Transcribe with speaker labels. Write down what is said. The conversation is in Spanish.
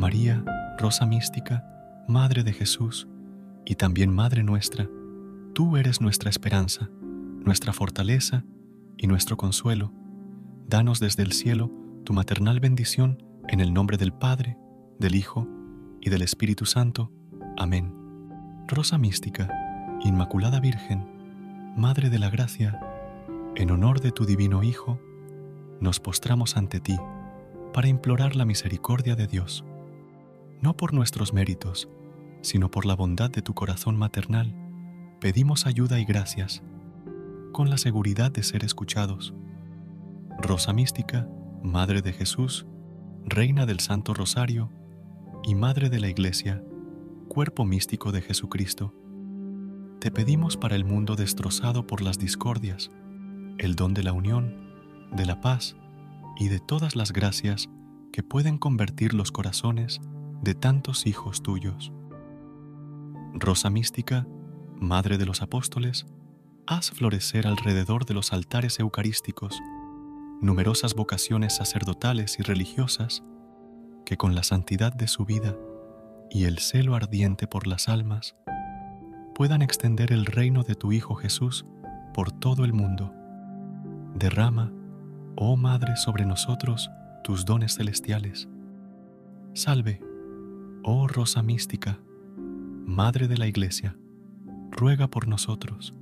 Speaker 1: María, Rosa Mística, Madre de Jesús y también Madre nuestra, tú eres nuestra esperanza, nuestra fortaleza y nuestro consuelo. Danos desde el cielo tu maternal bendición en el nombre del Padre, del Hijo y del Espíritu Santo. Amén. Rosa Mística, Inmaculada Virgen, Madre de la Gracia, en honor de tu Divino Hijo, nos postramos ante ti para implorar la misericordia de Dios, no por nuestros méritos, sino por la bondad de tu corazón maternal, pedimos ayuda y gracias, con la seguridad de ser escuchados. Rosa Mística, Madre de Jesús, Reina del Santo Rosario y Madre de la Iglesia, Cuerpo místico de Jesucristo, te pedimos para el mundo destrozado por las discordias, el don de la unión, de la paz y de todas las gracias que pueden convertir los corazones de tantos hijos tuyos. Rosa mística, Madre de los Apóstoles, haz florecer alrededor de los altares eucarísticos numerosas vocaciones sacerdotales y religiosas que con la santidad de su vida y el celo ardiente por las almas puedan extender el reino de tu Hijo Jesús por todo el mundo. Derrama, oh Madre, sobre nosotros tus dones celestiales. Salve, oh Rosa mística, Madre de la Iglesia, ruega por nosotros.